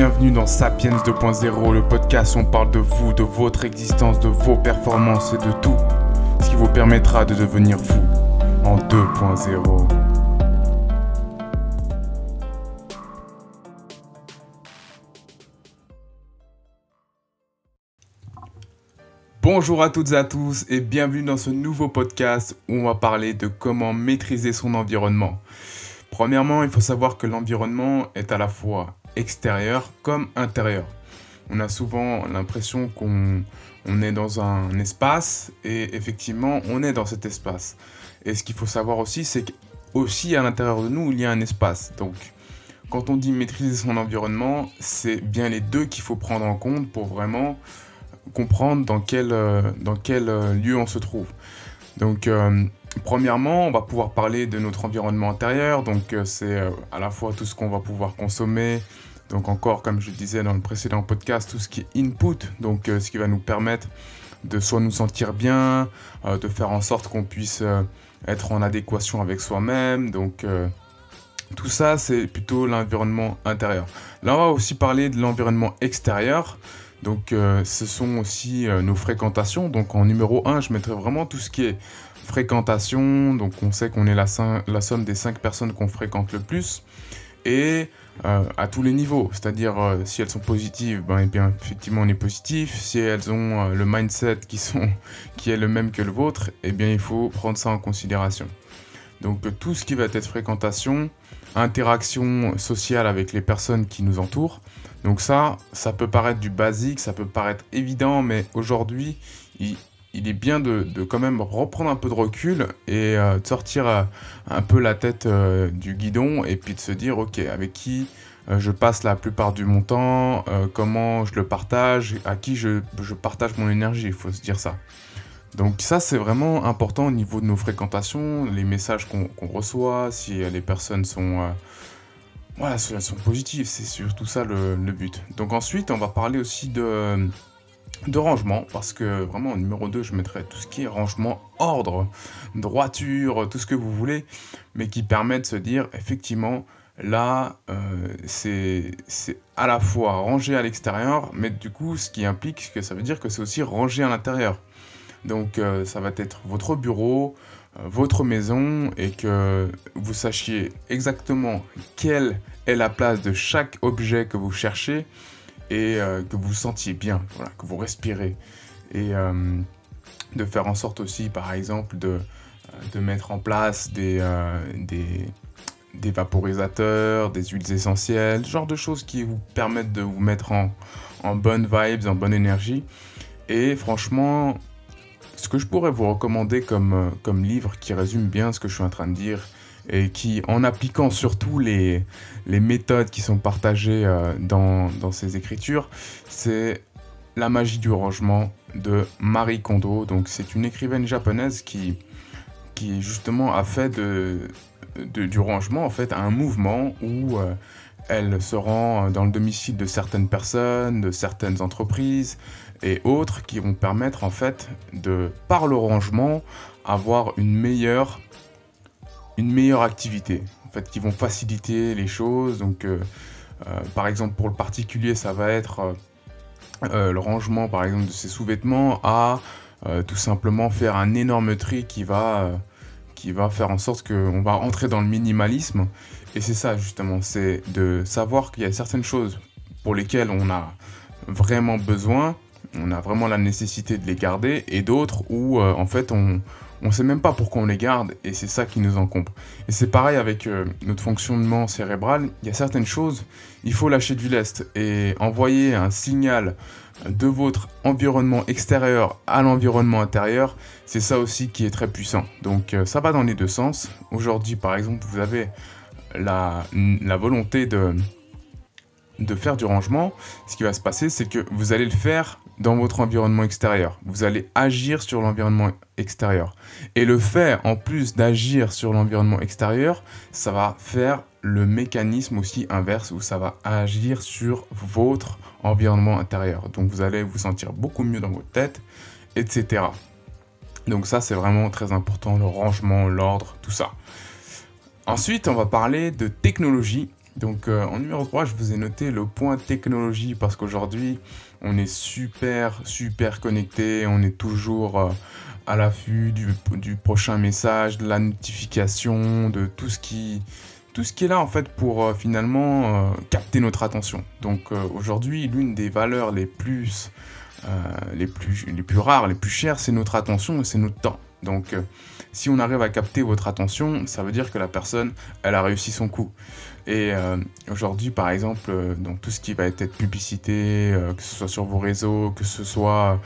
Bienvenue dans Sapiens 2.0, le podcast où on parle de vous, de votre existence, de vos performances et de tout ce qui vous permettra de devenir vous en 2.0. Bonjour à toutes et à tous et bienvenue dans ce nouveau podcast où on va parler de comment maîtriser son environnement. Premièrement, il faut savoir que l'environnement est à la fois extérieur comme intérieur. On a souvent l'impression qu'on est dans un espace et effectivement on est dans cet espace. Et ce qu'il faut savoir aussi, c'est qu'aussi à l'intérieur de nous, il y a un espace. Donc quand on dit maîtriser son environnement, c'est bien les deux qu'il faut prendre en compte pour vraiment comprendre dans quel, dans quel lieu on se trouve. Donc euh, Premièrement, on va pouvoir parler de notre environnement intérieur, donc euh, c'est euh, à la fois tout ce qu'on va pouvoir consommer, donc encore comme je disais dans le précédent podcast, tout ce qui est input, donc euh, ce qui va nous permettre de soit nous sentir bien, de faire en sorte qu'on puisse être en adéquation avec soi-même, donc tout ça c'est plutôt l'environnement intérieur. Là on va aussi parler de l'environnement extérieur, donc ce sont aussi nos fréquentations, donc en numéro 1 je mettrai vraiment tout ce qui est fréquentation, donc on sait qu'on est la, somme des 5 personnes qu'on fréquente le plus, et euh, à tous les niveaux, c'est-à-dire euh, si elles sont positives, ben, et eh bien effectivement on est positif, si elles ont euh, le mindset qui, qui est le même que le vôtre, et eh bien il faut prendre ça en considération. Donc tout ce qui va être fréquentation, interaction sociale avec les personnes qui nous entourent, donc ça, ça peut paraître du basique, ça peut paraître évident, mais aujourd'hui, il, est bien de, quand même reprendre un peu de recul et euh, de sortir euh, un peu la tête euh, du guidon et puis de se dire ok avec qui je passe la plupart du mon temps, comment je le partage, à qui je, partage mon énergie, il faut se dire ça. Donc ça c'est vraiment important au niveau de nos fréquentations, les messages qu'on reçoit, si les personnes sont... voilà, sont positives, c'est surtout ça le, but. Donc ensuite on va parler aussi de de rangement, parce que vraiment, en numéro 2, je mettrais tout ce qui est rangement, ordre, droiture, tout ce que vous voulez, mais qui permet de se dire, effectivement, là, euh, c'est à la fois rangé à l'extérieur, mais du coup, ce qui implique que ça veut dire que c'est aussi rangé à l'intérieur. Donc, euh, ça va être votre bureau, euh, votre maison, et que vous sachiez exactement quelle est la place de chaque objet que vous cherchez, et euh, que vous vous sentiez bien, que vous respirez. Et euh, de faire en sorte aussi, par exemple, de, euh, de mettre en place des, des, des, vaporisateurs, des huiles essentielles, ce genre de choses qui vous permettent de vous mettre en, en bonne vibes, en bonne énergie. Et franchement, ce que je pourrais vous recommander comme, comme livre qui résume bien ce que je suis en train de dire, et qui, en appliquant surtout les, les méthodes qui sont partagées euh, dans, dans ces écritures, c'est La magie du rangement de Marie Kondo. Donc c'est une écrivaine japonaise qui, qui justement a fait de, du rangement en fait un mouvement où euh, elle se rend dans le domicile de certaines personnes, de certaines entreprises et autres qui vont permettre en fait de, par le rangement, avoir une meilleure une meilleure activité, en fait, qui vont faciliter les choses. Donc, euh, euh, par exemple, pour le particulier, ça va être euh, le rangement, par exemple, de ses sous-vêtements à tout simplement faire un énorme tri qui va, qui va faire en sorte qu'on va entrer dans le minimalisme. Et c'est ça, justement, c'est de savoir qu'il y a certaines choses pour lesquelles on a vraiment besoin, on a vraiment la nécessité de les garder, et d'autres où, en fait, on on sait même pas pourquoi on les garde et c'est ça qui nous encombre. Et c'est pareil avec euh, notre fonctionnement cérébral, il y a certaines choses, il faut lâcher du lest et envoyer un signal de votre environnement extérieur à l'environnement intérieur, c'est ça aussi qui est très puissant. Donc euh, ça va dans les deux sens. Aujourd'hui par exemple, vous avez la volonté de, de faire du rangement, ce qui va se passer, c'est que vous allez le faire dans votre environnement extérieur. Vous allez agir sur l'environnement extérieur. Et le fait, en plus d'agir sur l'environnement extérieur, ça va faire le mécanisme aussi inverse où ça va agir sur votre environnement intérieur. Donc vous allez vous sentir beaucoup mieux dans votre tête, etc. Donc ça, c'est vraiment très important, le rangement, l'ordre, tout ça. Ensuite, on va parler de technologie Donc en numéro 3, je vous ai noté le point technologie parce qu'aujourd'hui, on est super, super connecté, on est toujours à l'affût du, prochain message, de la notification, de tout ce qui, tout ce qui est là en fait pour euh, finalement euh, capter notre attention. Donc euh, aujourd'hui, l'une des valeurs les plus, les plus, les plus rares, les plus chères, c'est notre attention et c'est notre temps. Donc si on arrive à capter votre attention, ça veut dire que la personne, elle a réussi son coup. Et euh, aujourd'hui, par exemple, euh, tout ce qui va être publicité, euh, que ce soit sur vos réseaux, que ce soit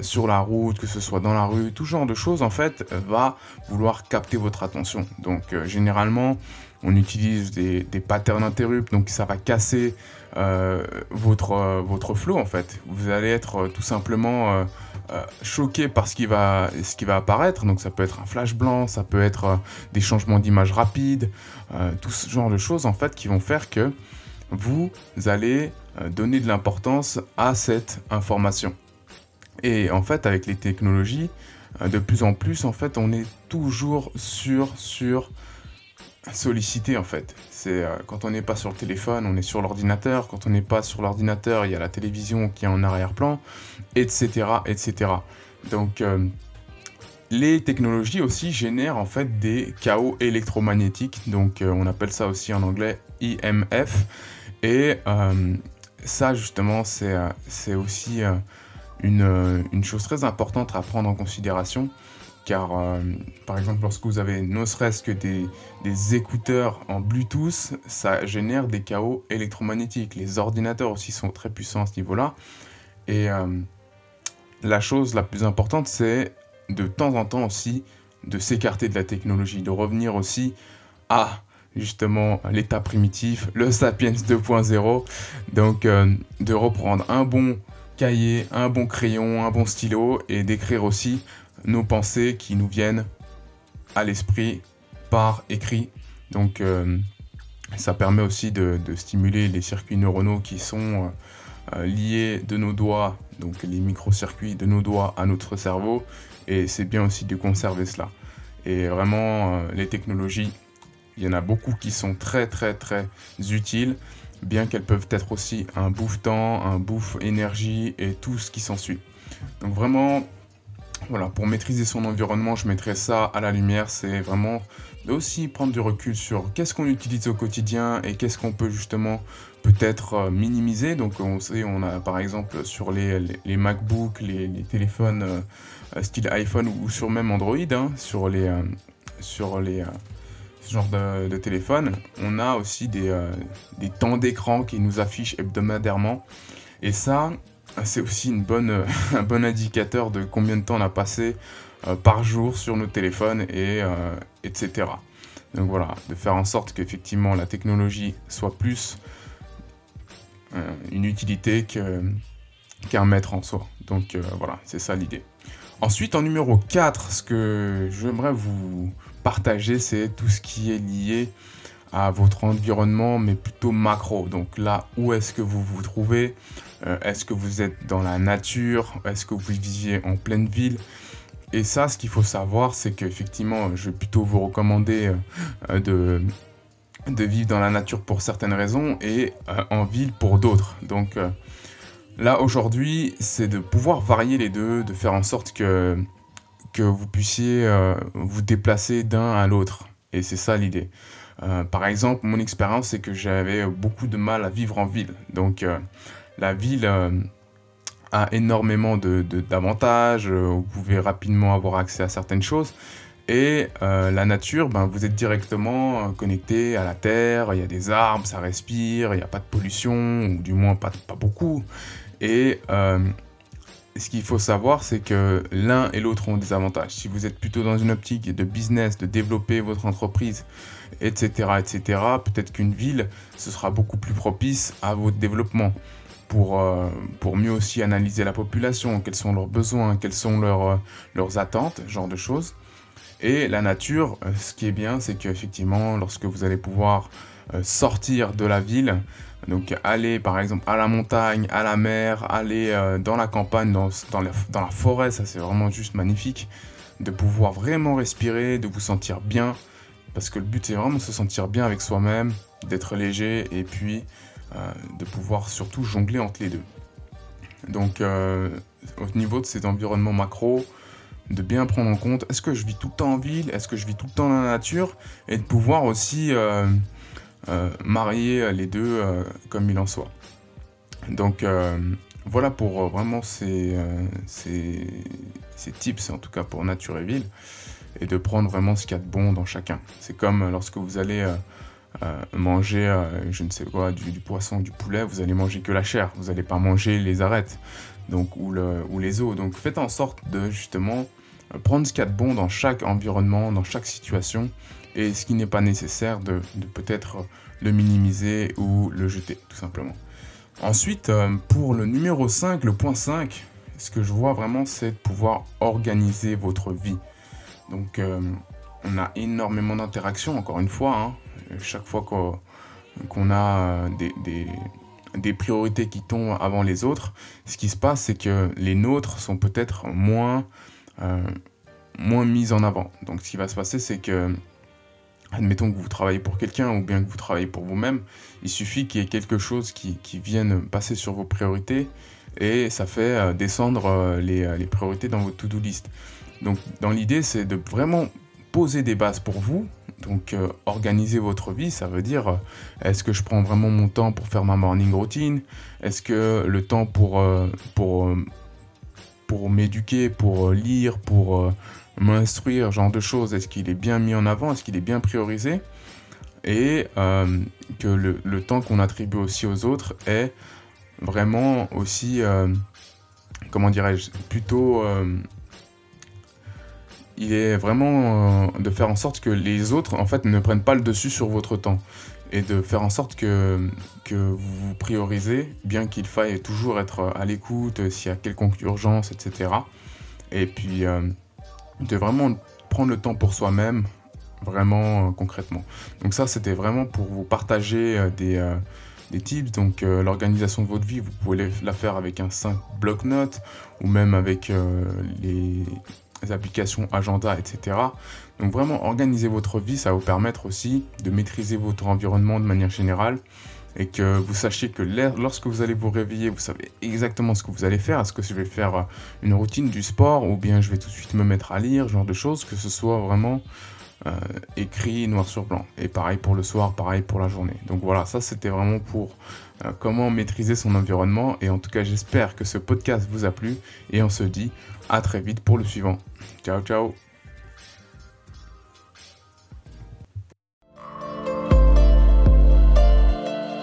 sur la route, que ce soit dans la rue, tout genre de choses, en fait, va vouloir capter votre attention. Donc, généralement, on utilise des, des patterns interrupts, donc ça va casser votre, votre flow, en fait. Vous allez être tout simplement euh, choqué par ce qui, va, ce qui va apparaître. Donc ça peut être un flash blanc, ça peut être euh, des changements d'image rapides, euh, tout ce genre de choses en fait qui vont faire que vous allez donner de l'importance à cette information. Et en fait avec les technologies, de plus en plus en fait on est toujours sur sur sollicité en fait. C'est euh, quand on n'est pas sur le téléphone, on est sur l'ordinateur. Quand on n'est pas sur l'ordinateur, il y a la télévision qui est en arrière-plan, etc., etc. Donc euh, les technologies aussi génèrent en fait des chaos électromagnétiques. Donc euh, on appelle ça aussi en anglais IMF. Et ça justement c'est aussi une, une, chose très importante à prendre en considération car euh, par exemple lorsque vous avez ne serait-ce que des, écouteurs en Bluetooth, ça génère des chaos électromagnétiques. Les ordinateurs aussi sont très puissants à ce niveau-là. Et euh, la chose la plus importante, c'est de temps en temps aussi de s'écarter de la technologie, de revenir aussi à justement l'état primitif, le Sapiens 2.0. Donc euh, de reprendre un bon cahier, un bon crayon, un bon stylo et d'écrire aussi nos pensées qui nous viennent à l'esprit par écrit. Donc euh, ça permet aussi de, stimuler les circuits neuronaux qui sont euh, liés de nos doigts, donc les microcircuits de nos doigts à notre cerveau. Et c'est bien aussi de conserver cela. Et vraiment, euh, les technologies, il y en a beaucoup qui sont très très très utiles, bien qu'elles peuvent être aussi un bouffe-temps, un bouffe énergie et tout ce qui s'ensuit. Donc vraiment, voilà, pour maîtriser son environnement, je mettrais ça à la lumière. C'est vraiment aussi prendre du recul sur qu'est-ce qu'on utilise au quotidien et qu'est-ce qu'on peut justement peut-être euh, minimiser. Donc on sait, on a par exemple sur les, MacBooks, les, téléphones euh, style iPhone ou sur même Android, hein, sur les, euh, sur les ce genre de, de, téléphone, on a aussi des, des temps d'écran qui nous affichent hebdomadairement. Et ça, c'est aussi bonne, un bon indicateur de combien de temps on a passé euh, par jour sur nos téléphones, et, euh, etc. Donc voilà, de faire en sorte qu'effectivement la technologie soit plus euh, une utilité qu'un maître en soi. Donc voilà, c'est ça l'idée. Ensuite, en numéro 4, ce que j'aimerais vous partager, c'est tout ce qui est lié à votre environnement, mais plutôt macro. Donc là, où est-ce que vous vous trouvez? Euh, Est-ce que vous êtes dans la nature? Est-ce que vous vivez en pleine ville? Et ça, ce qu'il faut savoir, c'est qu'effectivement, je vais plutôt vous recommander euh, de, vivre dans la nature pour certaines raisons et euh, en ville pour d'autres. Donc là, aujourd'hui, c'est de pouvoir varier les deux, de faire en sorte que, vous puissiez vous déplacer d'un à l'autre. Et c'est ça l'idée. Euh, par exemple, mon expérience, c'est que j'avais beaucoup de mal à vivre en ville. Donc, euh, la ville euh, a énormément d'avantages. De, vous pouvez rapidement avoir accès à certaines choses. Et la nature, ben, vous êtes directement connecté à la terre. Il y a des arbres, ça respire, il n'y a pas de pollution, ou du moins pas, pas beaucoup. Et ce qu'il faut savoir, c'est que l'un et l'autre ont des avantages. Si vous êtes plutôt dans une optique de business, de développer votre entreprise, etc., etc., peut-être qu'une ville, ce sera beaucoup plus propice à votre développement pour, euh, pour mieux aussi analyser la population, quels sont leurs besoins, quelles sont leurs, euh, leurs attentes, genre de choses. Et la nature, euh, ce qui est bien, c'est qu'effectivement, lorsque vous allez pouvoir sortir de la ville, donc aller par exemple à la montagne, à la mer, aller dans la campagne, dans, dans, la, dans la forêt, ça c'est vraiment juste magnifique. De pouvoir vraiment respirer, de vous sentir bien. Parce que le but c'est vraiment de se sentir bien avec soi-même. d'être léger et puis de pouvoir surtout jongler entre les deux. Donc au niveau de ces environnements macro, de bien prendre en compte est-ce que je vis tout le temps en ville, est-ce que je vis tout le temps dans la nature, et de pouvoir aussi euh, euh, marier les deux euh, comme il en soit. Donc voilà pour vraiment ces, ces, ces, tips, en tout cas pour nature et ville, et de prendre vraiment ce qu'il y a de bon dans chacun. C'est comme lorsque vous allez manger, je ne sais quoi, du, poisson, du poulet, vous allez manger que la chair, vous n'allez pas manger les arêtes donc, ou, le, ou les os. Donc faites en sorte de justement prendre ce qu'il y a de bon dans chaque environnement, dans chaque situation, et ce qui n'est pas nécessaire de, peut-être le minimiser ou le jeter, tout simplement. Ensuite, euh, pour le numéro 5, le point 5, ce que je vois vraiment, c'est de pouvoir organiser votre vie. Donc, euh, on a énormément d'interactions, encore une fois. Hein. chaque fois qu'on a euh, des, priorités qui tombent avant les autres, ce qui se passe, c'est que les nôtres sont peut-être moins euh, moins mise en avant. Donc ce qui va se passer, c'est que, admettons que vous travaillez pour quelqu'un ou bien que vous travaillez pour vous-même, il suffit qu'il y ait quelque chose qui, vienne passer sur vos priorités et ça fait euh, descendre les, les priorités dans votre to-do list. Donc dans l'idée, c'est de vraiment poser des bases pour vous. Donc organiser votre vie, ça veut dire est-ce que je prends vraiment mon temps pour faire ma morning routine? Est-ce que le temps pour, pour pour m'éduquer, pour euh, lire, pour euh, m'instruire, genre de choses, est-ce qu'il est bien mis en avant, est-ce qu'il est bien priorisé? Et euh, que le, temps qu'on attribue aussi aux autres est vraiment aussi, comment dirais-je, plutôt il est vraiment de faire en sorte que les autres en fait ne prennent pas le dessus sur votre temps et de faire en sorte que, que vous vous priorisez, bien qu'il faille toujours être à l'écoute s'il y a quelconque urgence, etc. Et puis euh, de vraiment prendre le temps pour soi-même, vraiment euh, concrètement. Donc ça, c'était vraiment pour vous partager euh, des, des tips. Donc l'organisation de votre vie, vous pouvez la faire avec un simple bloc-notes ou même avec les applications agenda, etc. Donc vraiment, organiser votre vie, ça va vous permettre aussi de maîtriser votre environnement de manière générale et que vous sachiez que lorsque vous allez vous réveiller, vous savez exactement ce que vous allez faire. Est-ce que je vais faire euh, une routine du sport ou bien je vais tout de suite me mettre à lire, genre de choses, que ce soit vraiment écrit noir sur blanc. Et pareil pour le soir, pareil pour la journée. Donc voilà, ça c'était vraiment pour euh, comment maîtriser son environnement. Et en tout cas, j'espère que ce podcast vous a plu et on se dit à très vite pour le suivant. Ciao, ciao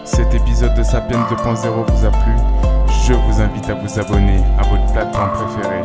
Cet épisode de Sapiens 2.0 vous a plu, je vous invite à vous abonner à votre plateforme préférée